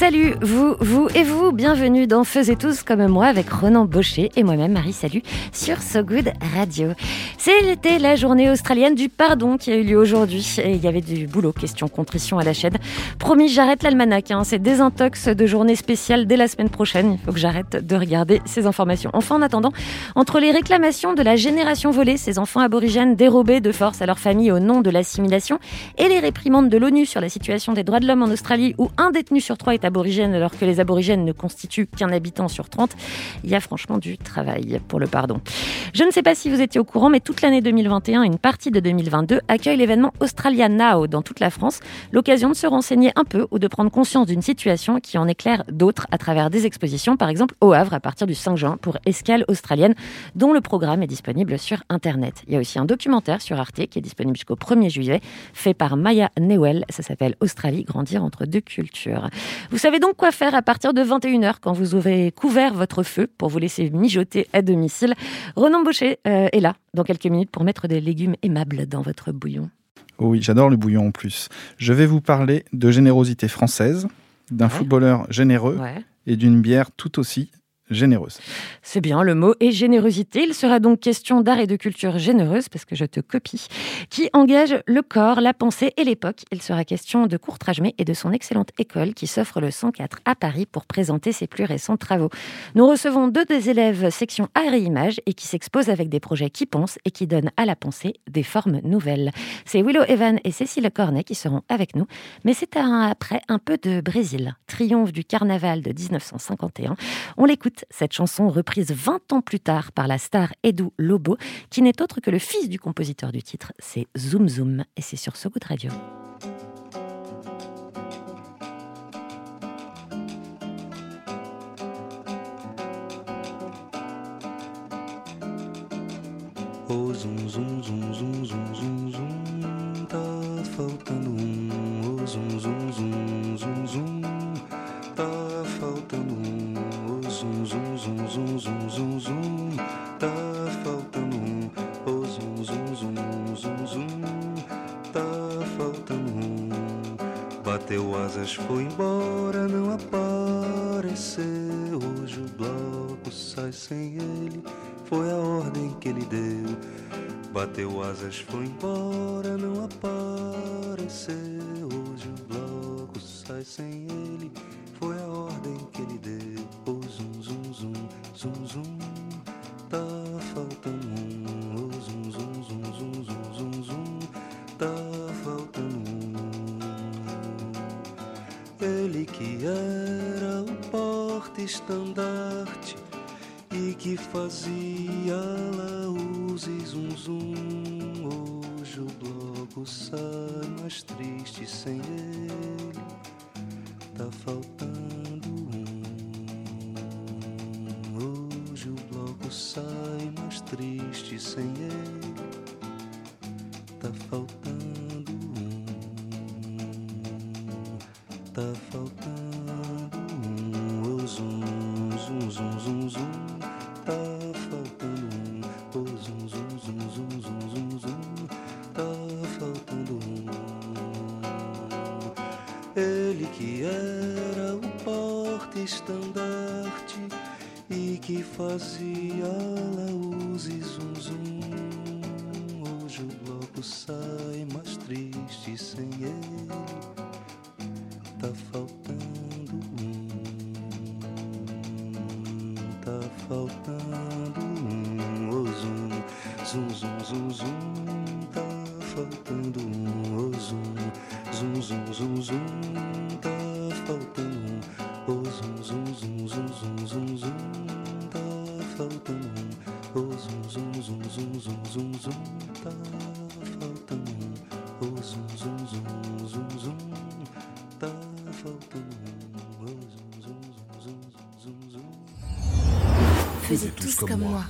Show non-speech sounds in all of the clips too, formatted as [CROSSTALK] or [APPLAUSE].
Salut, vous, vous et vous, bienvenue dans Faisez tous comme moi avec Ronan Baucher et moi-même Marie Salut sur So Good Radio. C'était la journée australienne du pardon qui a eu lieu aujourd'hui et il y avait du boulot, question contrition à la chaîne. Promis, j'arrête l'almanach, hein, c'est désintox de journée spéciale dès la semaine prochaine. Il faut que j'arrête de regarder ces informations. Enfin, en attendant, entre les réclamations de la génération volée, ces enfants aborigènes dérobés de force à leur famille au nom de l'assimilation et les réprimandes de l'ONU sur la situation des droits de l'homme en Australie où un détenu sur trois est aborigène alors que les aborigènes ne constituent qu'un habitant sur 30, il y a franchement du travail pour le pardon. Je ne sais pas si vous étiez au courant, mais toute l'année 2021 et une partie de 2022 accueille l'événement Australia Now dans toute la France, l'occasion de se renseigner un peu ou de prendre conscience d'une situation qui en éclaire d'autres à travers des expositions, par exemple au Havre à partir du 5 juin pour Escale australienne, dont le programme est disponible sur Internet. Il y a aussi un documentaire sur Arte qui est disponible jusqu'au 1er juillet, fait par Maya Newell. Ça s'appelle Australie, grandir entre deux cultures. Vous savez donc quoi faire à partir de 21h quand vous aurez couvert votre feu pour vous laisser mijoter à domicile. Ronan Baucher euh, est là dans quelques minutes pour mettre des légumes aimables dans votre bouillon. Oui, j'adore le bouillon en plus. Je vais vous parler de générosité française, d'un Ouais. footballeur généreux Ouais. et d'une bière tout aussi généreuse. C'est bien, le mot est générosité. Il sera donc question d'art et de culture généreuse, parce que je te copie, qui engage le corps, la pensée et l'époque. Il sera question de Courtrajmé et de son excellente école qui s'offre le 104 à Paris pour présenter ses plus récents travaux. Nous recevons deux des élèves section art et image et qui s'exposent avec des projets qui pensent et qui donnent à la pensée des formes nouvelles. C'est Willow Evan et Cécile Cornet qui seront avec nous, mais c'est après un peu de Brésil, triomphe du carnaval de 1951. On l'écoute, cette chanson reprise 20 ans plus tard par la star Edu Lobo, qui n'est autre que le fils du compositeur du titre. C'est Zoom Zoom et c'est sur So Radio. Oh, um. Oh, zum, zum, zum, tá faltando um. Oh, zum, zum, zum, zum, zum, tá faltando um. Bateu asas, foi embora, não apareceu. Hoje o bloco sai sem ele, foi a ordem que ele deu. Bateu asas, foi embora, não apareceu. Hoje o bloco sai sem ele, fazia laús e zum zum. Hoje o bloco sai mais triste sem ele. Tá faltando um. Hoje o bloco sai mais triste sem ele. Tá faltando um. Tá faltando um. Oh, zum, zum, zum, zum, zum. Que era o porta-estandarte e que fazia laús e zum, zum. Hoje o bloco sai mais triste sem ele. Tá faltando um. Tá faltando um. Oh, zum, zum, zum, zum, zum. Tá faltando um. Oh, zum, zum, zum, zum, zum. Tá faltando um. Comme moi.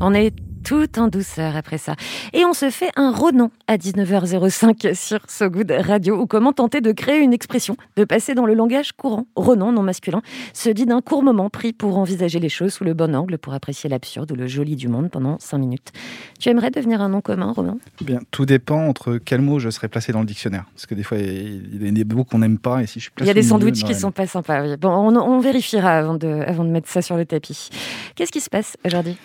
On est tout en douceur après ça. Et on se fait un Ronan à 19h05 sur So Good Radio, ou comment tenter de créer une expression, de passer dans le langage courant. Ronan, non masculin, se dit d'un court moment pris pour envisager les choses sous le bon angle, pour apprécier l'absurde ou le joli du monde pendant 5 minutes. Tu aimerais devenir un nom commun, Ronan Bien, tout dépend entre quel mot je serais placé dans le dictionnaire. Parce que des fois, il y a des mots qu'on n'aime pas, et si je Il y a des sandwichs qui non, sont pas sympas. oui. Bon, on, on vérifiera avant de, avant de mettre ça sur le tapis. Qu'est-ce qui se passe aujourd'hui?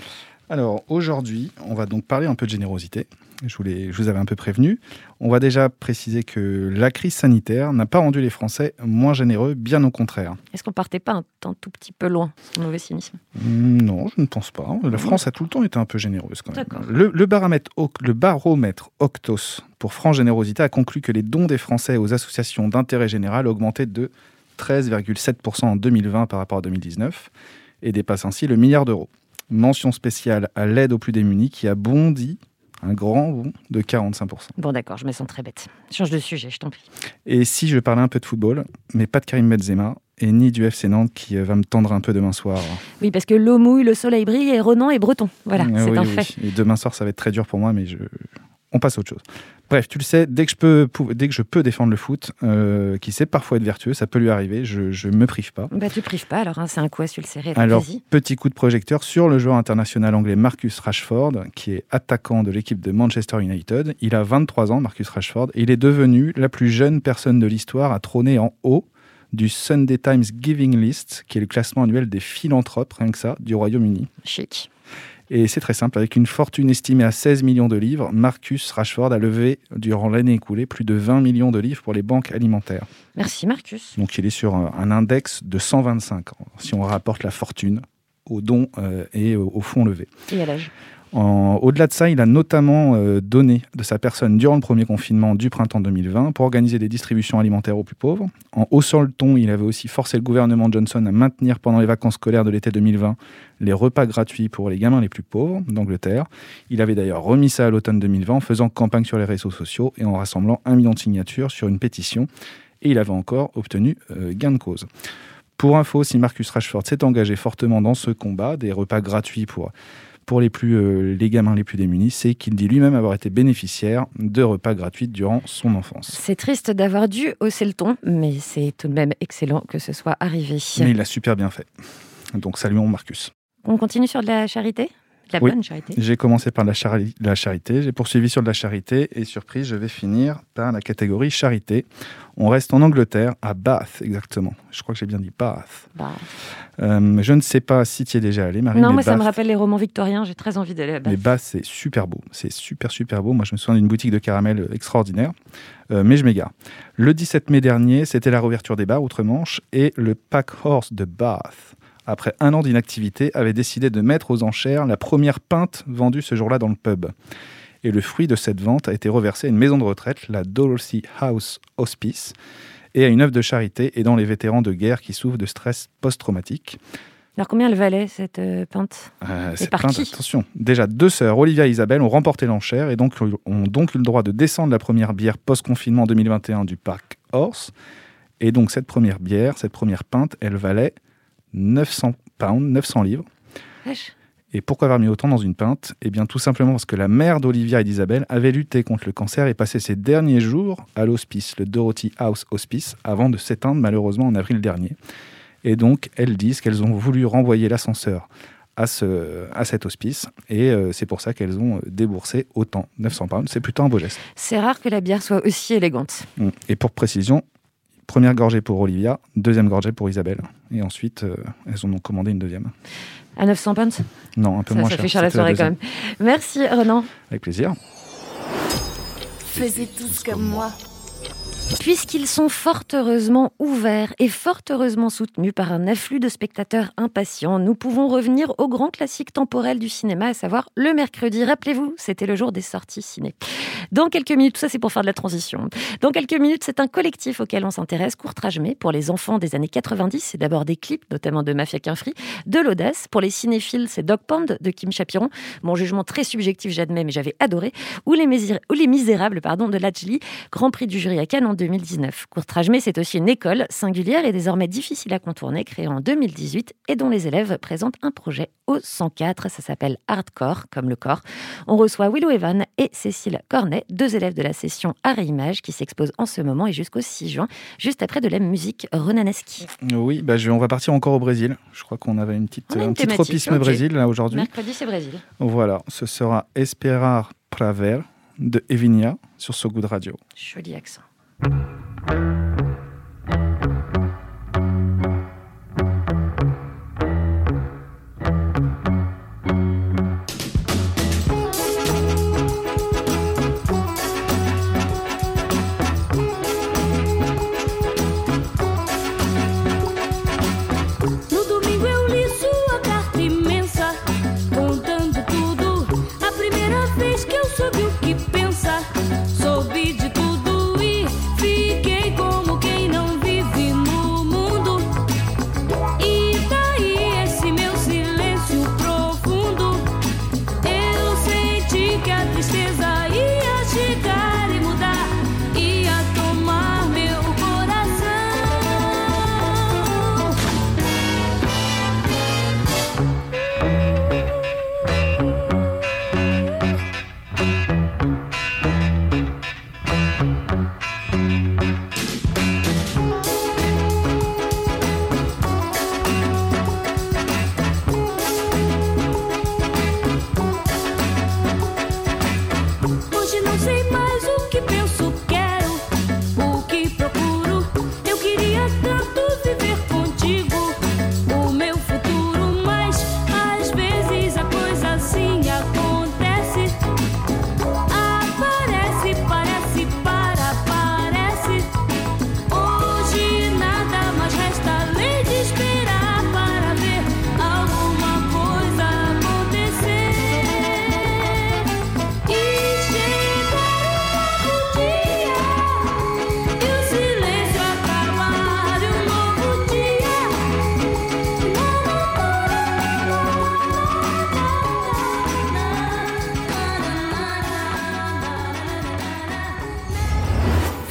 Alors aujourd'hui, on va donc parler un peu de générosité. Je, vous avais un peu prévenu. On va déjà préciser que la crise sanitaire n'a pas rendu les Français moins généreux, bien au contraire. Est-ce qu'on partait pas un, un tout petit peu loin mauvais signe. Hmm, Non, je ne pense pas. La France a tout le temps été un peu généreuse quand même. Le, le baromètre, le baromètre Octos pour franche générosité a conclu que les dons des Français aux associations d'intérêt général augmentaient de 13,7% en 2020 par rapport à 2019 et dépassent ainsi le milliard d'euros. Mention spéciale à l'aide aux plus démunis qui a bondi un grand bond de 45%. Bon, d'accord, je me sens très bête. Change de sujet, je t'en prie. Et si je parlais un peu de football, mais pas de Karim Benzema et ni du FC Nantes qui euh, va me tendre un peu demain soir. Oui, parce que l'eau mouille, le soleil brille et Ronan est breton. Voilà, Euh, c'est oui, un oui. fait. Et demain soir, ça va être très dur pour moi, mais je... on passe à autre chose. Bref, tu le sais, dès que je peux, pou- dès que je peux défendre le foot, euh, qui sait parfois être vertueux, ça peut lui arriver, je, je me prive pas. Bah, tu prives pas, alors hein, c'est un coup à se le serrer. Alors, petit coup de projecteur sur le joueur international anglais Marcus Rashford, qui est attaquant de l'équipe de Manchester United. Il a 23 ans, Marcus Rashford, et il est devenu la plus jeune personne de l'histoire à trôner en haut du Sunday Times Giving List, qui est le classement annuel des philanthropes, rien que ça, du Royaume-Uni. Chic. Et c'est très simple, avec une fortune estimée à 16 millions de livres, Marcus Rashford a levé, durant l'année écoulée, plus de 20 millions de livres pour les banques alimentaires. Merci, Marcus. Donc il est sur un index de 125, si on rapporte la fortune aux dons euh, et au, au fonds levés. Et à l'âge Au-delà de ça, il a notamment euh, donné de sa personne durant le premier confinement du printemps 2020 pour organiser des distributions alimentaires aux plus pauvres. En haussant le ton, il avait aussi forcé le gouvernement Johnson à maintenir pendant les vacances scolaires de l'été 2020 les repas gratuits pour les gamins les plus pauvres d'Angleterre. Il avait d'ailleurs remis ça à l'automne 2020 en faisant campagne sur les réseaux sociaux et en rassemblant un million de signatures sur une pétition. Et il avait encore obtenu euh, gain de cause. Pour info, si Marcus Rashford s'est engagé fortement dans ce combat, des repas gratuits pour pour les, plus, euh, les gamins les plus démunis, c'est qu'il dit lui-même avoir été bénéficiaire de repas gratuits durant son enfance. C'est triste d'avoir dû hausser le ton, mais c'est tout de même excellent que ce soit arrivé. Mais il l'a super bien fait. Donc saluons Marcus. On continue sur de la charité? La Oui. bonne charité J'ai commencé par la, chari- la charité, j'ai poursuivi sur de la charité et surprise, je vais finir par la catégorie charité. On reste en Angleterre, à Bath exactement. Je crois que j'ai bien dit Bath. Bah, Euh, je ne sais pas si tu y es déjà allé, Marie. Non, moi ça me Bath- rappelle les romans victoriens, j'ai très envie d'aller là-bas. Mais Bath, c'est super beau. C'est super, super beau. Moi, je me souviens d'une boutique de caramel euh, extraordinaire. Euh, mais je m'égare. Le 17 mai dernier, c'était la réouverture des bars outre-Manche et le Pack Horse de Bath, après un an d'inactivité, avait décidé de mettre aux enchères la première pinte vendue ce jour-là dans le pub. Et le fruit de cette vente a été reversé à une maison de retraite, la Dorothy House Hospice, et à une œuvre de charité aidant les vétérans de guerre qui souffrent de stress post-traumatique. Alors combien elle valait cette euh, pinte? Euh, Et cette par qui? attention. Déjà, deux sœurs, Olivia et Isabelle, ont remporté l'enchère et donc ont donc eu le droit de descendre la première bière post-confinement 2021 du parc Horse. Et donc, cette première bière, cette première pinte, elle valait 900 pounds, 900 livres. Wesh. Et pourquoi avoir mis autant dans une pinte? Eh bien, tout simplement parce que la mère d'Olivia et d'Isabelle avait lutté contre le cancer et passé ses derniers jours à l'hospice, le Dorothy House Hospice, avant de s'éteindre malheureusement en avril dernier. Et donc, elles disent qu'elles ont voulu renvoyer l'ascenseur à, ce, à cet hospice. Et euh, c'est pour ça qu'elles ont euh, déboursé autant, 900 pounds. C'est plutôt un beau geste. C'est rare que la bière soit aussi élégante. Mm. Et pour précision, première gorgée pour Olivia, deuxième gorgée pour Isabelle. Et ensuite, euh, elles en ont commandé une deuxième. À 900 pounds? Non, un peu Ça, moins ça cher. fait cher la soirée quand même. Merci Renan. Avec plaisir. Faisiez tous comme moi. Puisqu'ils sont fort heureusement ouverts et fort heureusement soutenus par un afflux de spectateurs impatients, nous pouvons revenir au grand classique temporel du cinéma, à savoir le mercredi. Rappelez-vous, c'était le jour des sorties ciné. Dans quelques minutes, tout ça c'est pour faire de la transition. Dans quelques minutes, c'est un collectif auquel on s'intéresse, Courtrage Mais, pour les enfants des années 90, c'est d'abord des clips, notamment de Mafia Qu'un Free, de l'audace. Pour les cinéphiles, c'est Dog Pound de Kim Chapiron. Mon jugement très subjectif, j'admets, mais j'avais adoré. Ou les, Misé- ou les Misérables pardon, de Lajli, Grand Prix du jury à Cannes en 2019. Courtrajmé, c'est aussi une école singulière et désormais difficile à contourner, créée en 2018 et dont les élèves présentent un projet au 104. Ça s'appelle Hardcore, comme le corps. On reçoit Willow Evan et Cécile Cornet, deux élèves de la session Art et Images qui s'exposent en ce moment et jusqu'au 6 juin, juste après de la musique ronanesque. Oui, bah, je- on va partir encore au Brésil. Je crois qu'on avait une petite, une un petit tropisme ok. Brésil là aujourd'hui. Mercredi, c'est Brésil. Voilà, ce sera Esperar Praver de Evinia sur So Good Radio. Joli accent. Thank you.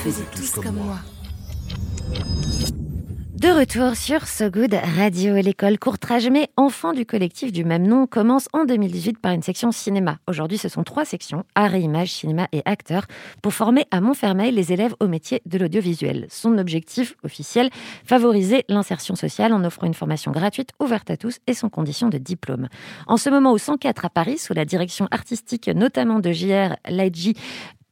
Faisez tous comme moi. De retour sur So Good Radio. L'école Courtrajmé, enfant du collectif du même nom, commence en 2018 par une section cinéma. Aujourd'hui, ce sont trois sections, art et images, cinéma et acteurs, pour former à Montfermeil les élèves au métier de l'audiovisuel. Son objectif officiel, favoriser l'insertion sociale en offrant une formation gratuite, ouverte à tous et sans condition de diplôme. En ce moment, au 104 à Paris, sous la direction artistique notamment de JR Laidji,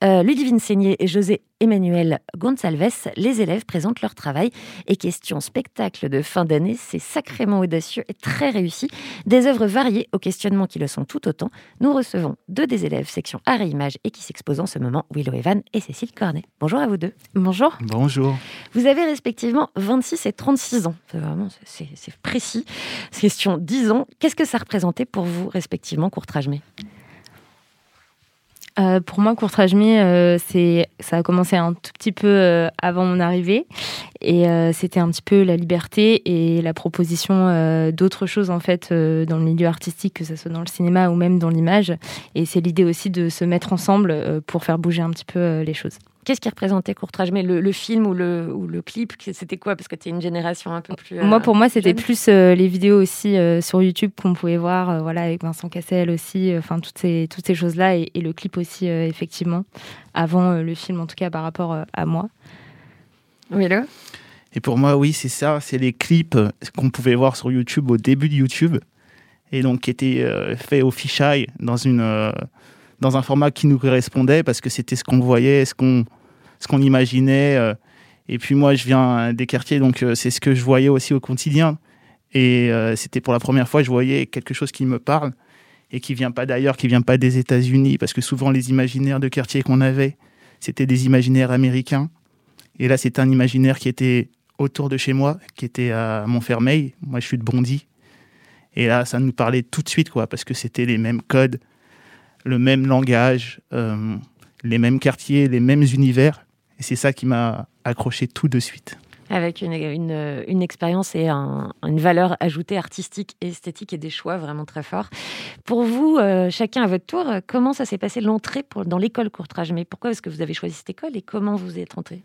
euh, Ludivine Seigné et José Emmanuel Gonçalves, les élèves présentent leur travail. Et question spectacle de fin d'année, c'est sacrément audacieux et très réussi. Des œuvres variées aux questionnements qui le sont tout autant. Nous recevons deux des élèves section art et images et qui s'exposent en ce moment, Willow Evan et Cécile Cornet. Bonjour à vous deux. Bonjour. Bonjour. Vous avez respectivement 26 et 36 ans. C'est vraiment c'est c'est précis. Question 10 ans. Qu'est-ce que ça représentait pour vous, respectivement, Courtrajmé Euh, pour moi, Courtrajmé, euh, c'est, ça a commencé un tout petit peu euh, avant mon arrivée. Et euh, c'était un petit peu la liberté et la proposition d'autres choses, en fait, dans le milieu artistique, que ce soit dans le cinéma ou même dans l'image. Et c'est l'idée aussi de se mettre ensemble pour faire bouger un petit peu les choses. Qu'est-ce qui représentait Courtrajmé le, le film ou le, ou le clip C'était quoi? Parce que tu es une génération un peu plus. euh, Moi, pour moi, c'était plus euh, les vidéos aussi euh, sur YouTube qu'on pouvait voir, euh, voilà, avec Vincent Cassel aussi, euh, enfin toutes ces toutes ces choses-là et, et le clip aussi euh, effectivement avant euh, le film en tout cas par rapport euh, à moi. Oui, là. Et pour moi, oui, c'est ça. C'est les clips euh, qu'on pouvait voir sur YouTube au début de YouTube. Et donc, qui étaient euh, faits au fisheye dans, une, euh, dans un format qui nous correspondait parce que c'était ce qu'on voyait, ce qu'on ce qu'on imaginait. euh. Et puis, moi, je viens des quartiers, donc euh, c'est ce que je voyais aussi au quotidien. Et euh, c'était pour la première fois je voyais quelque chose qui me parle et qui vient pas d'ailleurs, qui vient pas des États-Unis, parce que souvent les imaginaires de quartier qu'on avait, c'était des imaginaires américains. Et là, c'est un imaginaire qui était autour de chez moi, qui était à Montfermeil. Moi, je suis de Bondy. Et là, ça nous parlait tout de suite, quoi, parce que c'était les mêmes codes, le même langage, euh, les mêmes quartiers, les mêmes univers. Et c'est ça qui m'a accroché tout de suite. Avec une, une, expérience et un- une valeur ajoutée artistique et esthétique et des choix vraiment très forts. Pour vous, euh, chacun à votre tour, comment ça s'est passé l'entrée dans l'école Courtrajmé Pourquoi est-ce que vous avez choisi cette école et comment vous y êtes entré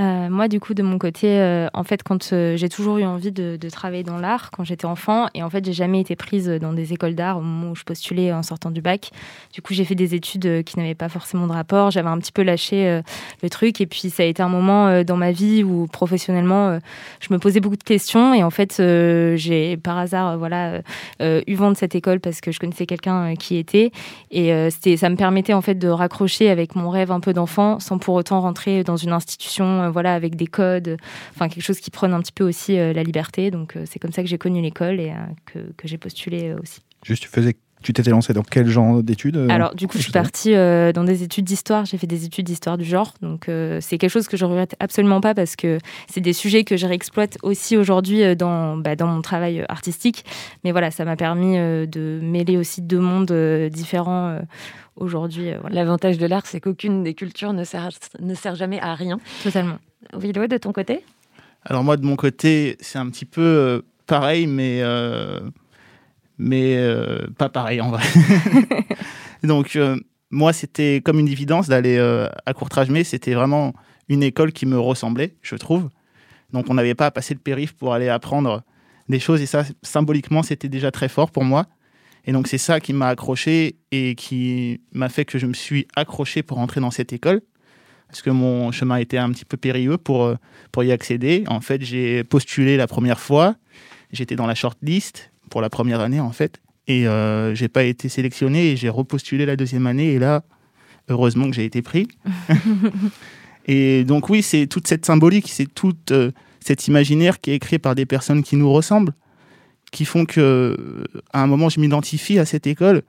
Euh, moi, du coup, de mon côté, euh, en fait, quand euh, j'ai toujours eu envie de, de travailler dans l'art quand j'étais enfant, et en fait, j'ai jamais été prise dans des écoles d'art au moment où je postulais en sortant du bac. Du coup, j'ai fait des études qui n'avaient pas forcément de rapport. J'avais un petit peu lâché le truc, et puis ça a été un moment dans ma vie où professionnellement, je me posais beaucoup de questions, et en fait, j'ai par hasard, voilà, eu vent de cette école parce que je connaissais quelqu'un qui était, et c'était, ça me permettait en fait de raccrocher avec mon rêve un peu d'enfant, sans pour autant rentrer dans une institution, euh, voilà, avec des codes, enfin quelque chose qui prenne un petit peu aussi euh, la liberté. Donc euh, c'est comme ça que j'ai connu l'école et que, que j'ai postulé aussi. Juste, tu faisais, tu t'étais lancé dans quel genre d'études Alors, du coup, je suis partie euh, dans des études d'histoire. J'ai fait des études d'histoire du genre. Donc, euh, c'est quelque chose que je regrette absolument pas parce que c'est des sujets que je réexploite aussi aujourd'hui dans, bah, dans mon travail artistique. Mais voilà, ça m'a permis de mêler aussi deux mondes différents aujourd'hui. euh, voilà. L'avantage de l'art, c'est qu'aucune des cultures ne sert, ne sert jamais à rien. Totalement. Willow, de ton côté? Alors moi, de mon côté, c'est un petit peu euh, pareil, mais, euh, mais euh, pas pareil en vrai. [LAUGHS] Donc euh, moi, c'était comme une évidence d'aller euh, à Courtrage-Mais. C'était vraiment une école qui me ressemblait, je trouve. Donc on n'avait pas à passer le périph pour aller apprendre des choses. Et ça, symboliquement, c'était déjà très fort pour moi. Et donc c'est ça qui m'a accroché et qui m'a fait que je me suis accroché pour entrer dans cette école. Parce que mon chemin était un petit peu périlleux pour, euh, pour y accéder. En fait, j'ai postulé la première fois. J'étais dans la shortlist pour la première année, en fait. Et euh, j'ai pas été sélectionné et j'ai repostulé la deuxième année. Et là, heureusement que j'ai été pris. [LAUGHS] et donc, oui, c'est toute cette symbolique, c'est tout euh, cet imaginaire qui est créé par des personnes qui nous ressemblent, qui font que, à un moment, je m'identifie à cette école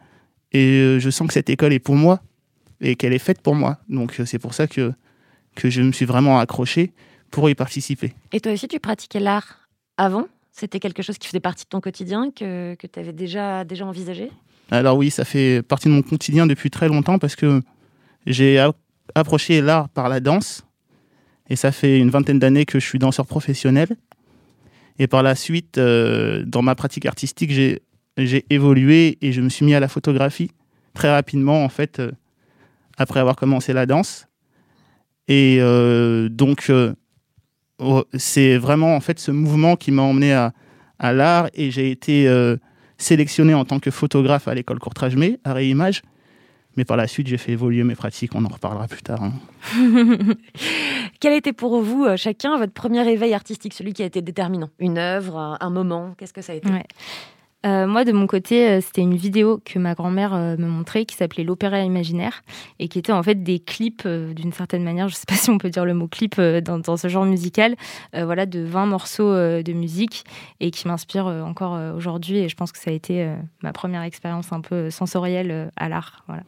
et euh, je sens que cette école est pour moi et qu'elle est faite pour moi. Donc, euh, c'est pour ça que, que je me suis vraiment accroché pour y participer. Et toi aussi, tu pratiquais l'art avant? C'était quelque chose qui faisait partie de ton quotidien, que, que tu avais déjà, déjà envisagé? Alors oui, ça fait partie de mon quotidien depuis très longtemps parce que j'ai approché l'art par la danse et ça fait une vingtaine d'années que je suis danseur professionnel. Et par la suite, euh, dans ma pratique artistique, j'ai évolué et je me suis mis à la photographie très rapidement en fait euh, après avoir commencé la danse. Et euh, donc oh, c'est vraiment en fait ce mouvement qui m'a emmené à, à l'art et j'ai été sélectionné en tant que photographe à l'école Courtrage-Mais, à Réimage. Mais par la suite, j'ai fait évoluer mes pratiques, on en reparlera plus tard. hein. [LAUGHS] Quel été pour vous, euh, chacun, votre premier éveil artistique, celui qui a été déterminant? Une œuvre, un, un moment? Qu'est-ce que ça a été? Ouais. Euh, moi, de mon côté, euh, c'était une vidéo que ma grand-mère euh, me montrait qui s'appelait L'Opéra imaginaire et qui était en fait des clips euh, d'une certaine manière, je ne sais pas [LAUGHS] si on peut dire le mot clip euh, dans, dans ce genre musical, euh, voilà, de 20 morceaux euh, de musique et qui m'inspire euh, encore euh, aujourd'hui. Et je pense que ça a été euh, ma première expérience un peu sensorielle euh, à l'art. Voilà.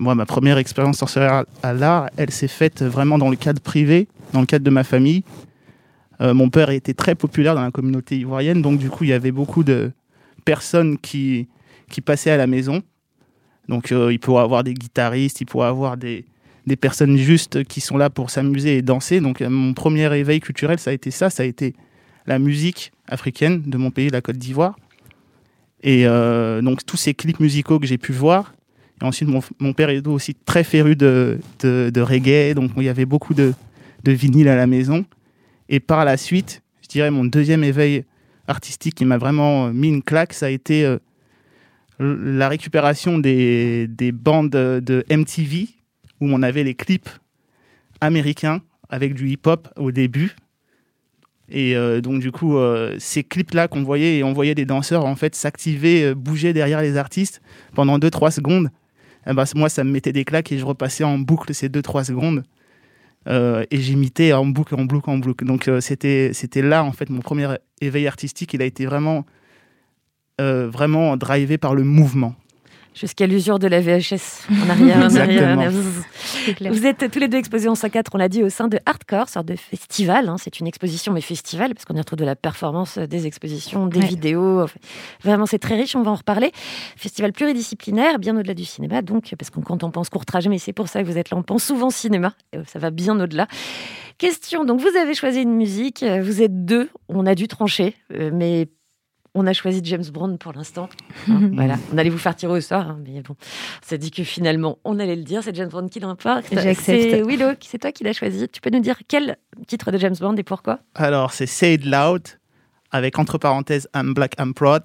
Moi, ma première expérience sensorielle à l'art, elle s'est faite vraiment dans le cadre privé, dans le cadre de ma famille. Euh, mon père était très populaire dans la communauté ivoirienne, donc du coup, il y avait beaucoup de personnes qui, qui passaient à la maison. Donc, euh, il pourrait avoir des guitaristes, il pourrait avoir des, des personnes justes qui sont là pour s'amuser et danser. Donc, euh, mon premier éveil culturel, ça a été ça, ça a été la musique africaine de mon pays, la Côte d'Ivoire. Et donc, tous ces clips musicaux que j'ai pu voir, ensuite, mon, père est aussi très féru de, de, reggae, donc il y avait beaucoup de, de vinyles à la maison. Et par la suite, je dirais mon deuxième éveil artistique qui m'a vraiment mis une claque, ça a été euh, la récupération des, des bandes de MTV, où on avait les clips américains avec du hip-hop au début. Et euh, donc, du coup, euh, ces clips-là qu'on voyait, et on voyait des danseurs en fait s'activer, bouger derrière les artistes pendant 2-3 secondes. Eh ben, moi, ça me mettait des claques et je repassais en boucle ces 2-3 secondes. Euh, et j'imitais en boucle, en boucle, en boucle. Donc, euh, c'était là, en fait, mon premier éveil artistique. Il a été vraiment, euh, vraiment drivé par le mouvement. Jusqu'à l'usure de la VHS. En [LAUGHS] arrière, en arrière, en. Vous êtes tous les deux exposés en 5-4, on l'a dit, au sein de Hardcore, sorte de festival. hein. C'est une exposition, mais festival, parce qu'on y retrouve de la performance, euh, des expositions, des Ouais. vidéos. Enfin, Vraiment, c'est très riche, on va en reparler. Festival pluridisciplinaire, bien au-delà du cinéma, donc, parce que quand on pense court trajet, mais c'est pour ça que vous êtes là, on pense souvent cinéma, et euh, ça va bien au-delà. Question, donc vous avez choisi une musique, euh, vous êtes deux, on a dû trancher, mais On a choisi James Bond pour l'instant. [LAUGHS] Hein, voilà, on allait vous faire tirer au sort, hein, mais bon, on s'est dit que finalement, on allait le dire. C'est James Bond qui l'emporte. J'accepte. C'est Willow, c'est toi qui l'as choisi. Tu peux nous dire quel titre de James Bond et pourquoi? Alors, c'est Say It Loud, avec entre parenthèses I'm Black, I'm Proud,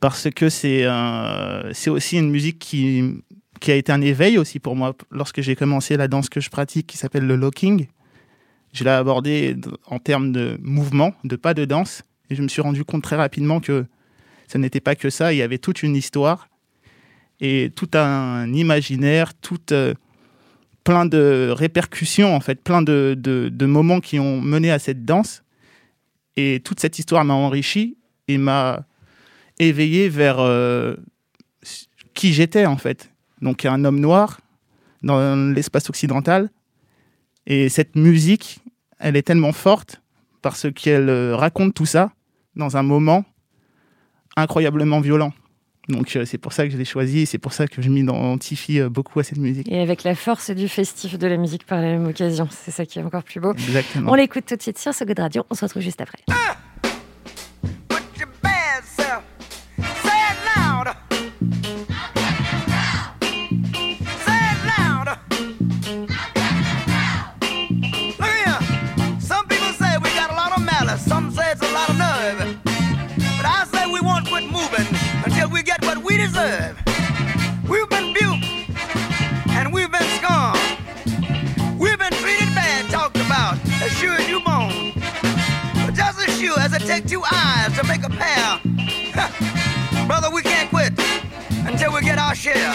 parce que c'est euh, c'est aussi une musique qui, qui a été un éveil aussi pour moi lorsque j'ai commencé la danse que je pratique qui s'appelle le locking. Je l'ai abordé en termes de mouvement, de pas de danse, et je me suis rendu compte très rapidement que ce n'était pas que ça, il y avait toute une histoire et tout un imaginaire, tout euh, plein de répercussions en fait, plein de, moments qui ont mené à cette danse. Et toute cette histoire m'a enrichi et m'a éveillé vers euh, qui j'étais en fait. Donc un homme noir dans l'espace occidental. Et cette musique, elle est tellement forte parce qu'elle euh, raconte tout ça dans un moment incroyablement violent. Donc euh, c'est pour ça que je l'ai choisi et c'est pour ça que je m'identifie euh, beaucoup à cette musique. Et avec la force du festif de la musique par la même occasion, c'est ça qui est encore plus beau. Exactement. On l'écoute tout de suite sur So Good Radio. On se retrouve juste après. Bad deserve. We've been buked and we've been scorned. We've been treated bad, talked about, as sure as you moan. But just as sure as it takes two eyes to make a pair, [LAUGHS] brother, we can't quit until we get our share.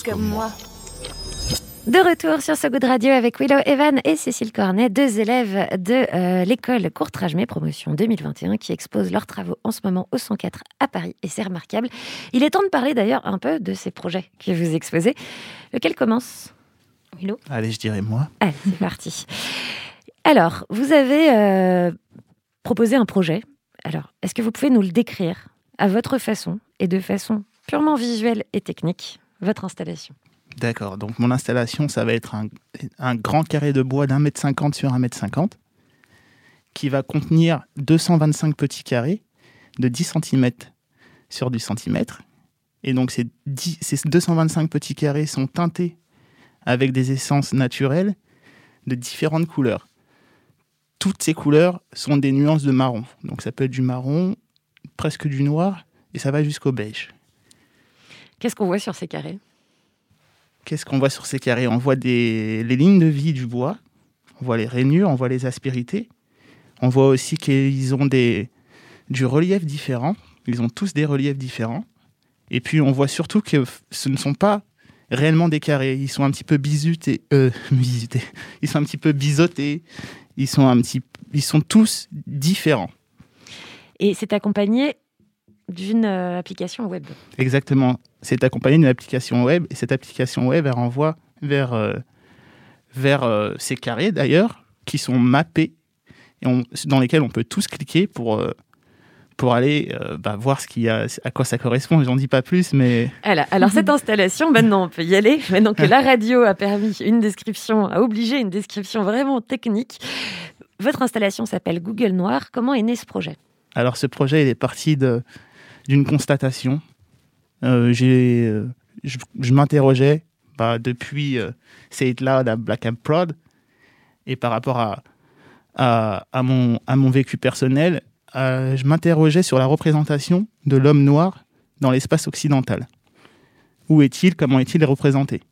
Comme moi. De retour sur ce goût de radio avec Willow Evan et Cécile Cornet, deux élèves de euh, l'école Courtrajmé promotion 2021 qui exposent leurs travaux en ce moment au 104 à Paris et c'est remarquable. Il est temps de parler d'ailleurs un peu de ces projets que vous exposez. Lequel commence? Willow Allez, je dirais moi. Allez, c'est parti. Alors, vous avez euh, proposé un projet. Alors, est-ce que vous pouvez nous le décrire à votre façon et de façon purement visuelle et technique, votre installation D'accord. Donc mon installation, ça va être un, grand carré de bois d'un mètre cinquante sur un mètre cinquante qui va contenir 225 petits carrés de 10 cm sur du centimètre. Et donc ces, 10 ces 225 petits carrés sont teintés avec des essences naturelles de différentes couleurs. Toutes ces couleurs sont des nuances de marron. Donc ça peut être du marron, presque du noir, et ça va jusqu'au beige. Qu'est-ce qu'on voit sur ces carrés? Qu'est-ce qu'on voit sur ces carrés? On voit des, les lignes de vie du bois, on voit les rainures, on voit les aspérités. On voit aussi qu'ils ont des, du relief différent. Ils ont tous des reliefs différents. Et puis on voit surtout que ce ne sont pas réellement des carrés. Ils sont un petit peu bisutés. Euh, [LAUGHS] bisutés. Ils sont un petit peu biseautés. Ils sont, un petit, ils sont tous différents. Et c'est accompagné d'une euh, application web. Exactement. C'est accompagné d'une application web et cette application web, elle renvoie vers, euh, vers euh, ces carrés d'ailleurs, qui sont mappés et on- dans lesquels on peut tous cliquer pour, euh, pour aller euh, bah, voir ce qu'il y a, à quoi ça correspond. J'en dis pas plus, mais Voilà. Alors cette installation, [LAUGHS] maintenant on peut y aller. Maintenant que la radio a permis une description, a obligé une description vraiment technique. Votre installation s'appelle Google Noir. Comment est né ce projet? Alors ce projet, il est parti de- d'une constatation. Euh, j'ai, euh, je m'interrogeais bah, depuis euh, Say It Loud à Black and Proud et par rapport à, à, mon, à mon vécu personnel, je m'interrogeais sur la représentation de l'homme noir dans l'espace occidental. Où est-il? Comment est-il représenté?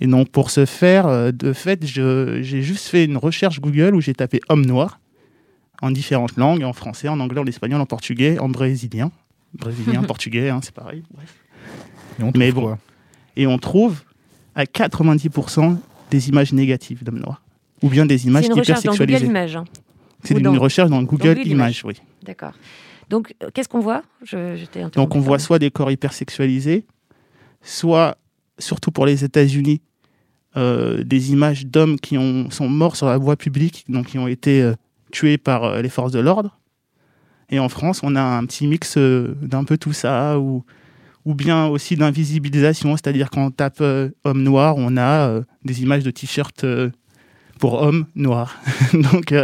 Et donc pour ce faire, de fait, j'ai juste fait une recherche Google où j'ai tapé homme noir en différentes langues, en français, en anglais, en espagnol, en portugais, en brésilien. Brésilien, [LAUGHS] portugais, hein, c'est pareil. bref. Et on Mais trouve bon. quoi? Et on trouve à 90% des images négatives d'hommes noirs. Ou bien des images C'est une recherche dans Google hypersexualisées. Images. hein. C'est Ou une dans- recherche dans Google, Google Images, oui. D'accord. Donc euh, qu'est-ce qu'on voit? Je, je Donc on voit soit des corps hypersexualisés, soit, surtout pour les États-Unis, euh, des images d'hommes qui ont, sont morts sur la voie publique, donc qui ont été euh, tués par euh, les forces de l'ordre. Et en France, on a un petit mix euh, d'un peu tout ça, ou, ou bien aussi d'invisibilisation, c'est-à-dire quand on tape euh, homme noir, on a euh, des images de t-shirts euh, pour hommes noirs. [LAUGHS] donc,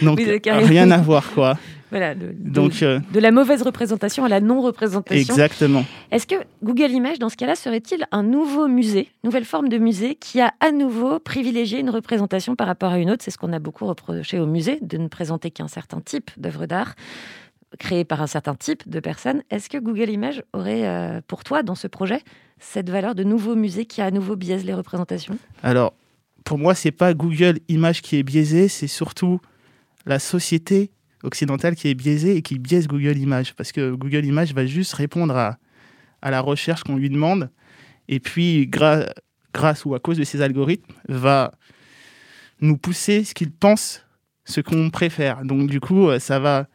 donc Oui, rien à voir, quoi. Voilà, de, de- Donc, euh, de la mauvaise représentation à la non-représentation. exactement. Est-ce que Google Images, dans ce cas-là, serait-il un nouveau musée, nouvelle forme de musée, qui a à nouveau privilégié une représentation par rapport à une autre? C'est ce qu'on a beaucoup reproché au musée, de ne présenter qu'un certain type d'œuvre d'art créée par un certain type de personnes. Est-ce que Google Images aurait, euh, pour toi, dans ce projet, cette valeur de nouveau musée qui à nouveau biaise les représentations? Alors, pour moi, c'est pas Google Images qui est biaisé, c'est surtout la société occidentale qui est biaisée et qui biaise Google Images. Parce que Google Images va juste répondre à, à la recherche qu'on lui demande. Et puis, grâce ou à cause de ces algorithmes, va nous pousser ce qu'il pense, ce qu'on préfère. Donc, du coup, euh, ça va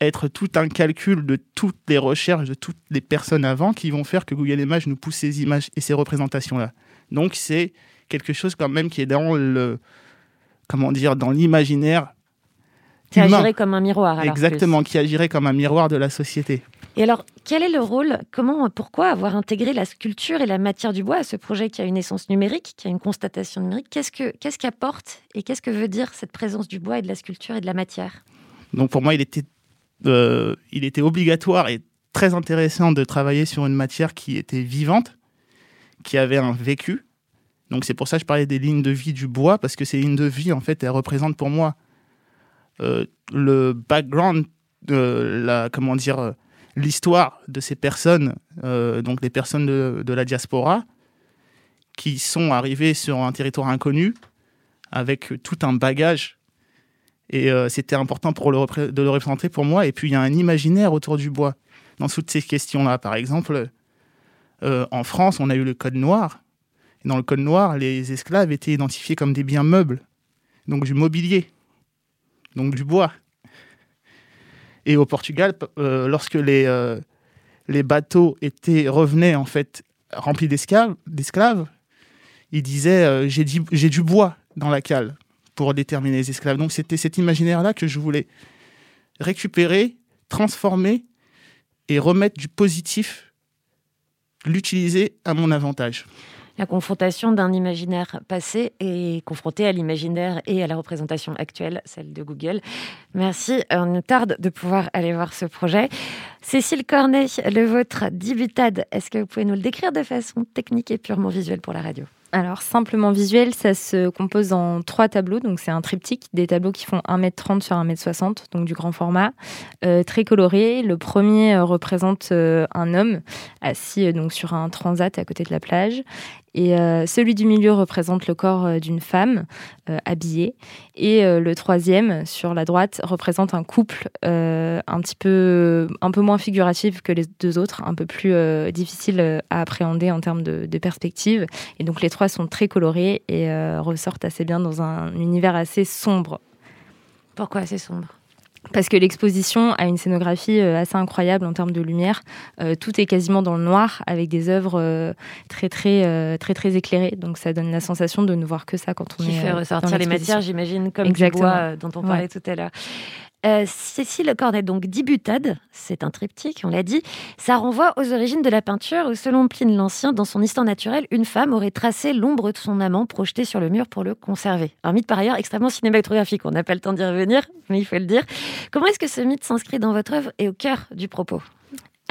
être tout un calcul de toutes les recherches de toutes les personnes avant qui vont faire que Google Images nous pousse ces images et ces représentations-là. Donc, c'est quelque chose quand même qui est dans le comment dire dans l'imaginaire Qui humain. agirait comme un miroir. alors, exactement qui agirait comme un miroir de la société Et alors, quel est le rôle Comment, pourquoi avoir intégré la sculpture et la matière du bois à ce projet qui a une essence numérique, qui a une constatation numérique? Qu'est-ce que qu'est-ce qu'apporte et qu'est-ce que veut dire cette présence du bois et de la sculpture et de la matière? Donc pour moi il était euh, il était obligatoire et très intéressant de travailler sur une matière qui était vivante qui avait un vécu donc c'est pour ça que je parlais des lignes de vie du bois parce que ces lignes de vie en fait elles représentent pour moi le background de la comment dire euh, l'histoire de ces personnes euh, donc les personnes de, la diaspora qui sont arrivées sur un territoire inconnu avec tout un bagage. Et euh, c'était important pour le de le représenter pour moi. Et puis il y a un imaginaire autour du bois. Dans toutes ces questions là par exemple euh, en France on a eu le code noir. Dans le code noir, les esclaves étaient identifiés comme des biens meubles, donc du mobilier, donc du bois. Et au Portugal, euh, lorsque les, euh, les bateaux étaient, revenaient en fait remplis d'esclaves, ils disaient euh, j'ai du bois dans la cale pour déterminer les esclaves. Donc c'était cet imaginaire-là que je voulais récupérer, transformer et remettre du positif, l'utiliser à mon avantage. La confrontation d'un imaginaire passé est confrontée à l'imaginaire et à la représentation actuelle, celle de Google. Merci, on nous tarde de pouvoir aller voir ce projet. Cécile Cornet, le vôtre, Dibutade, est-ce que vous pouvez nous le décrire de façon technique et purement visuelle pour la radio? Alors, simplement visuel, ça se compose en trois tableaux. Donc, c'est un triptyque, des tableaux qui font 1m30 sur 1m60, donc du grand format, euh, très coloré. Le premier euh, représente euh, un homme assis euh, donc sur un transat à côté de la plage. Et euh, celui du milieu représente le corps euh, d'une femme euh, habillée. Et le troisième, sur la droite, représente un couple un petit peu, un peu moins figuratif que les deux autres, un peu plus difficile à appréhender en termes de, de perspective. Et donc les trois sont très colorés et ressortent assez bien dans un univers assez sombre. Pourquoi assez sombre? Parce que l'exposition a une scénographie euh, assez incroyable en termes de lumière. Euh, tout est quasiment dans le noir avec des œuvres euh, très très euh, très très éclairées. Donc ça donne la sensation de ne voir que ça quand on Qui est fait euh, ressortir les matières, j'imagine, comme Exactement. du bois dont on parlait Ouais. tout à l'heure. Euh, Cécile Cornet, donc Dibutade, c'est un triptyque, on l'a dit. Ça renvoie aux origines de la peinture où, selon Pline l'Ancien, dans son histoire naturelle, une femme aurait tracé l'ombre de son amant projetée sur le mur pour le conserver. Un mythe par ailleurs extrêmement cinématographique, on n'a pas le temps d'y revenir, mais il faut le dire. Comment est-ce que ce mythe s'inscrit dans votre œuvre et au cœur du propos?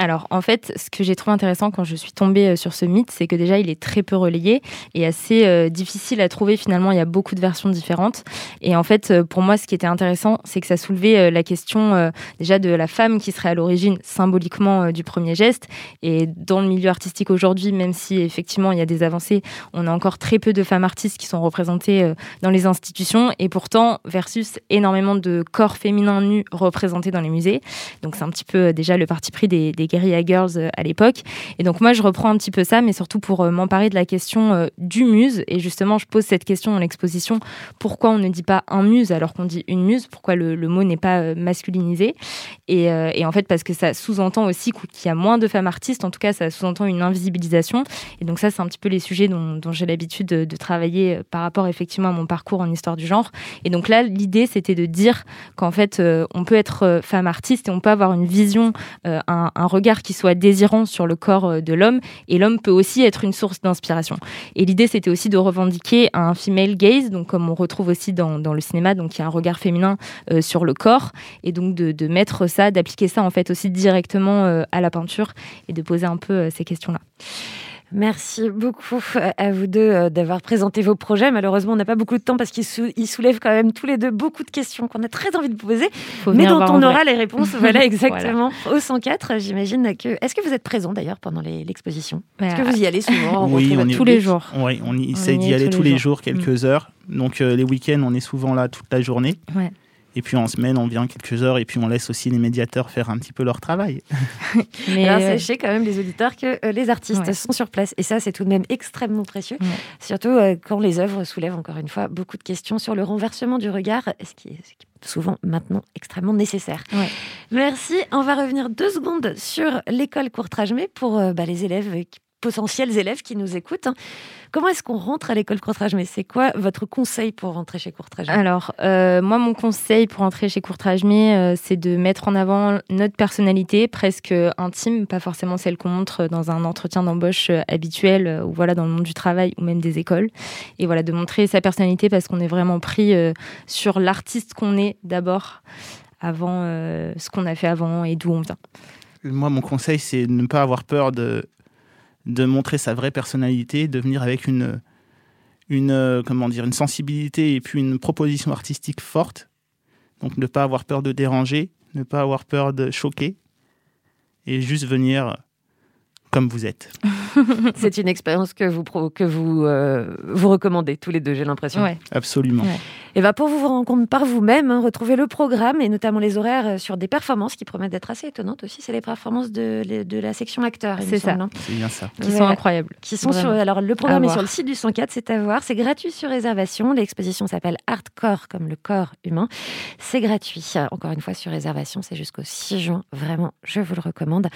Alors, en fait, ce que j'ai trouvé intéressant quand je suis tombée euh, sur ce mythe, c'est que déjà, il est très peu relayé et assez euh, difficile à trouver. Finalement, il y a beaucoup de versions différentes. Et en fait, euh, pour moi, ce qui était intéressant, c'est que ça soulevait la question déjà de la femme qui serait à l'origine symboliquement du premier geste. Et dans le milieu artistique aujourd'hui, même si effectivement il y a des avancées, on a encore très peu de femmes artistes qui sont représentées dans les institutions. Et pourtant, versus énormément de corps féminins nus représentés dans les musées. Donc, c'est un petit peu déjà le parti pris des Guerilla Girls euh, à l'époque. Et donc moi, je reprends un petit peu ça, mais surtout pour euh, m'emparer de la question euh, du muse. Et justement, je pose cette question dans l'exposition. Pourquoi on ne dit pas un muse alors qu'on dit une muse? Pourquoi le, mot n'est pas masculinisé? Et, en fait, parce que ça sous-entend aussi qu- qu'il y a moins de femmes artistes. En tout cas, ça sous-entend une invisibilisation. Et donc ça, c'est un petit peu les sujets dont, j'ai l'habitude de, travailler par rapport effectivement à mon parcours en histoire du genre. Et donc là, l'idée, c'était de dire qu'en fait, on peut être femme artiste et on peut avoir une vision, un, un regard qui soit désirant sur le corps euh, de l'homme. Et l'homme peut aussi être une source d'inspiration. Et l'idée, c'était aussi de revendiquer un female gaze, donc comme on retrouve aussi dans, dans le cinéma, donc il y a un regard féminin euh, sur le corps, et donc de, de mettre ça, d'appliquer ça en fait aussi directement euh, à la peinture et de poser un peu ces questions-là. Merci beaucoup à vous deux euh, d'avoir présenté vos projets. Malheureusement, on n'a pas beaucoup de temps parce qu'ils sou- ils soulèvent quand même tous les deux beaucoup de questions qu'on a très envie de vous poser, Faut mais dont on aura les réponses. [LAUGHS] Voilà, exactement. Au 104, j'imagine que. Est-ce que vous êtes présent d'ailleurs pendant l'exposition? Est-ce que Bah, vous y allez souvent [LAUGHS] Oui, on y- tous les jours. Oui, on y On essaie d'y aller tous les jours. jours, quelques heures. Donc euh, les week-ends, on est souvent là toute la journée. Ouais. Et puis en semaine, on vient quelques heures et puis on laisse aussi les médiateurs faire un petit peu leur travail. [LAUGHS] Mais Alors, euh, sachez quand même, les auditeurs, que euh, les artistes Ouais. sont sur place. Et ça, c'est tout de même extrêmement précieux. Ouais. Surtout euh, quand les œuvres soulèvent, encore une fois, beaucoup de questions sur le renversement du regard, ce qui est, ce qui est souvent maintenant extrêmement nécessaire. Ouais. Merci. On va revenir deux secondes sur l'école Courtrage-Mais pour euh, bah, les élèves, qui- potentiels élèves qui nous écoutent. hein. Comment est-ce qu'on rentre à l'école Courtrage-Mais C'est quoi votre conseil pour rentrer chez Courtrage-Mais Alors, euh, moi, mon conseil pour entrer chez Courtrage Mais, euh, c'est de mettre en avant notre personnalité presque intime, pas forcément celle qu'on montre dans un entretien d'embauche euh, habituel euh, ou voilà dans le monde du travail ou même des écoles. Et voilà, de montrer sa personnalité parce qu'on est vraiment pris euh, sur l'artiste qu'on est d'abord, avant euh, ce qu'on a fait avant et d'où on vient. Moi, mon conseil, c'est de ne pas avoir peur de, de montrer sa vraie personnalité, de venir avec une, une, euh, comment dire, une sensibilité et puis une proposition artistique forte. Donc, ne pas avoir peur de déranger, ne pas avoir peur de choquer et juste venir comme vous êtes. [LAUGHS] C'est une expérience que vous, pro- que vous, euh, vous recommandez tous les deux, j'ai l'impression. Ouais. Absolument. Ouais. Et ben pour vous vous rendre compte par vous-même, hein, retrouvez le programme et notamment les horaires euh, sur des performances qui promettent d'être assez étonnantes aussi. C'est les performances de, de la section acteurs. C'est ça. hein. C'est bien ça. Qui sont incroyables. Qui sont sur, alors le programme est sur le site du 104, c'est à voir. C'est gratuit sur réservation. L'exposition s'appelle Hardcore comme le corps humain. C'est gratuit. Encore une fois sur réservation, c'est jusqu'au 6 juin. Vraiment, je vous le recommande.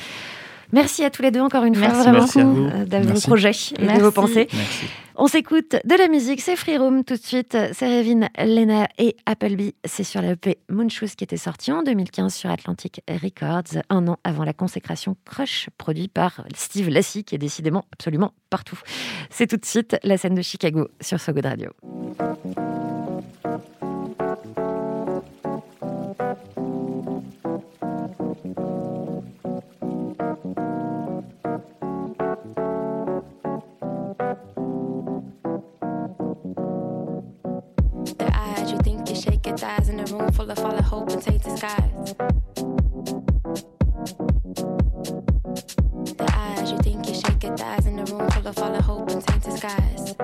Merci à tous les deux encore une fois Merci vraiment Merci à vous. euh, de vos projets et de vos pensées. Merci. On s'écoute de la musique, c'est Free Room tout de suite. C'est Revin, Lena et Appleby. C'est sur l'EP Moonshoes qui était sorti en 2015 sur Atlantic Records, un an avant la consécration Crush, produit par Steve Lassie, qui est décidément absolument partout. C'est tout de suite la scène de Chicago sur So Good Radio. Your thighs in a room full of all the hope and tainted skies. Their eyes, you think you shake your thighs in a room full of all the hope and tainted skies.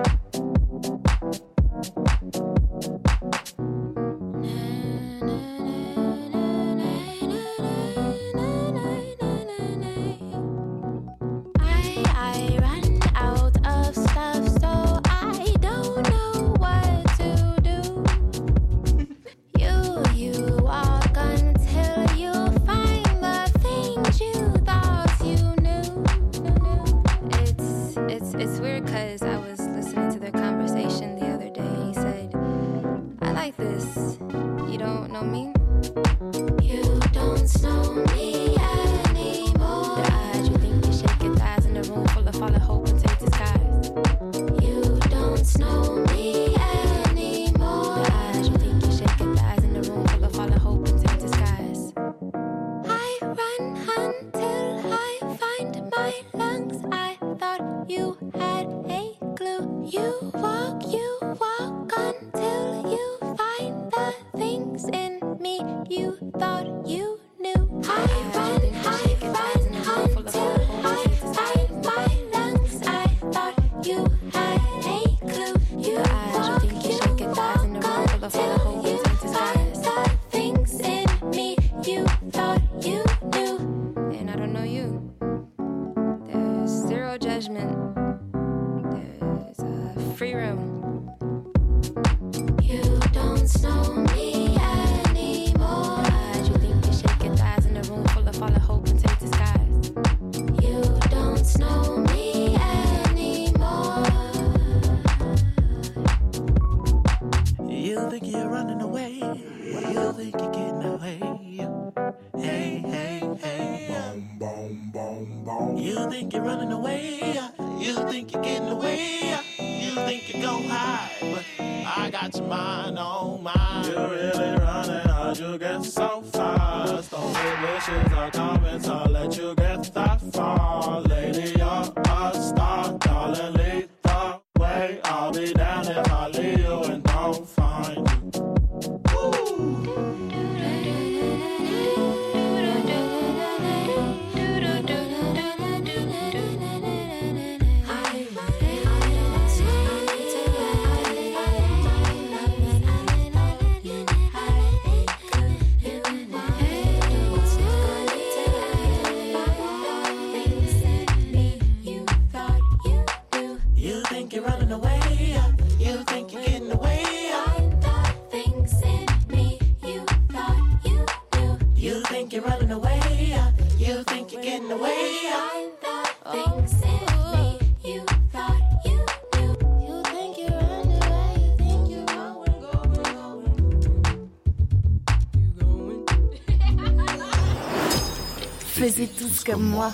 Tous comme moi.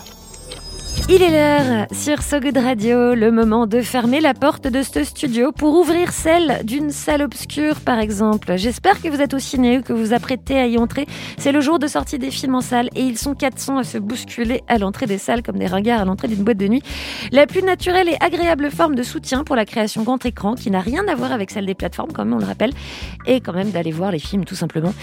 Il est l'heure sur So Good Radio, le moment de fermer la porte de ce studio pour ouvrir celle d'une salle obscure par exemple. J'espère que vous êtes au ciné ou que vous apprêtez à y entrer. C'est le jour de sortie des films en salle et ils sont 400 à se bousculer à l'entrée des salles comme des ringards à l'entrée d'une boîte de nuit. La plus naturelle et agréable forme de soutien pour la création grand écran qui n'a rien à voir avec celle des plateformes comme on le rappelle et quand même d'aller voir les films tout simplement.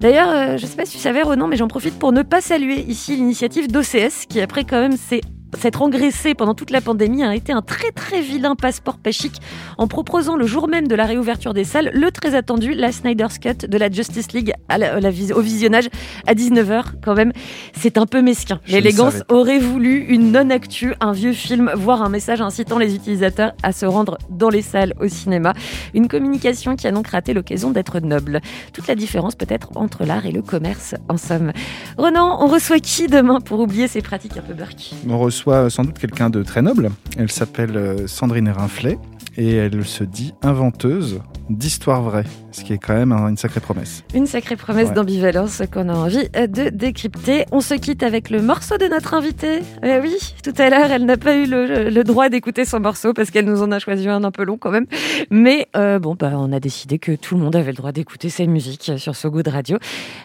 D'ailleurs, euh, je sais pas si tu savais Ronan mais j'en profite pour ne pas saluer ici l'initiative d'OCS qui après quand même s'est s'être engraissé pendant toute la pandémie a été un très très vilain passeport pas chic en proposant le jour même de la réouverture des salles le très attendu la Snyder's Cut de la Justice League à la- à la vis- au visionnage à 19h quand même. C'est un peu mesquin. L'élégance aurait voulu une non-actu, un vieux film, voire un message incitant les utilisateurs à se rendre dans les salles au cinéma. Une communication qui a donc raté l'occasion d'être noble. Toute la différence peut-être entre l'art et le commerce en somme. Renan, on reçoit qui demain pour oublier ces pratiques un peu burk? On reçoit sans doute quelqu'un de très noble. Elle s'appelle euh, Sandrine Rinflet et elle se dit inventeuse d'histoires vraies, ce qui est quand même un- une sacrée promesse. Une sacrée promesse Ouais. d'ambivalence qu'on a envie euh, de décrypter. On se quitte avec le morceau de notre invitée. Eh oui, tout à l'heure, elle n'a pas eu le, le droit d'écouter son morceau parce qu'elle nous en a choisi un un peu long quand même. Mais euh, bon, bah, on a décidé que tout le monde avait le droit d'écouter ses musiques sur So Good Radio.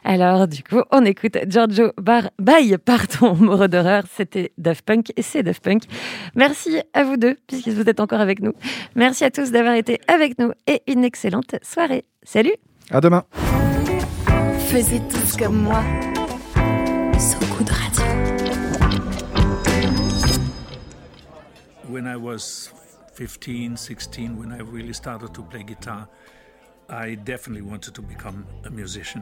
Alors, du coup, on écoute Giorgio Bar Bye, pardon, [LAUGHS] Moreau d'horreur. C'était Daft Punk et c'est Daft Punk. Merci à vous deux, puisque vous êtes encore avec nous. Merci à tous d'avoir été avec nous et une excellente soirée. Salut! À demain. Faisez tous comme moi. So Good Radio. When I was 15, 16, when I really started to play guitar, I definitely wanted to become a musician.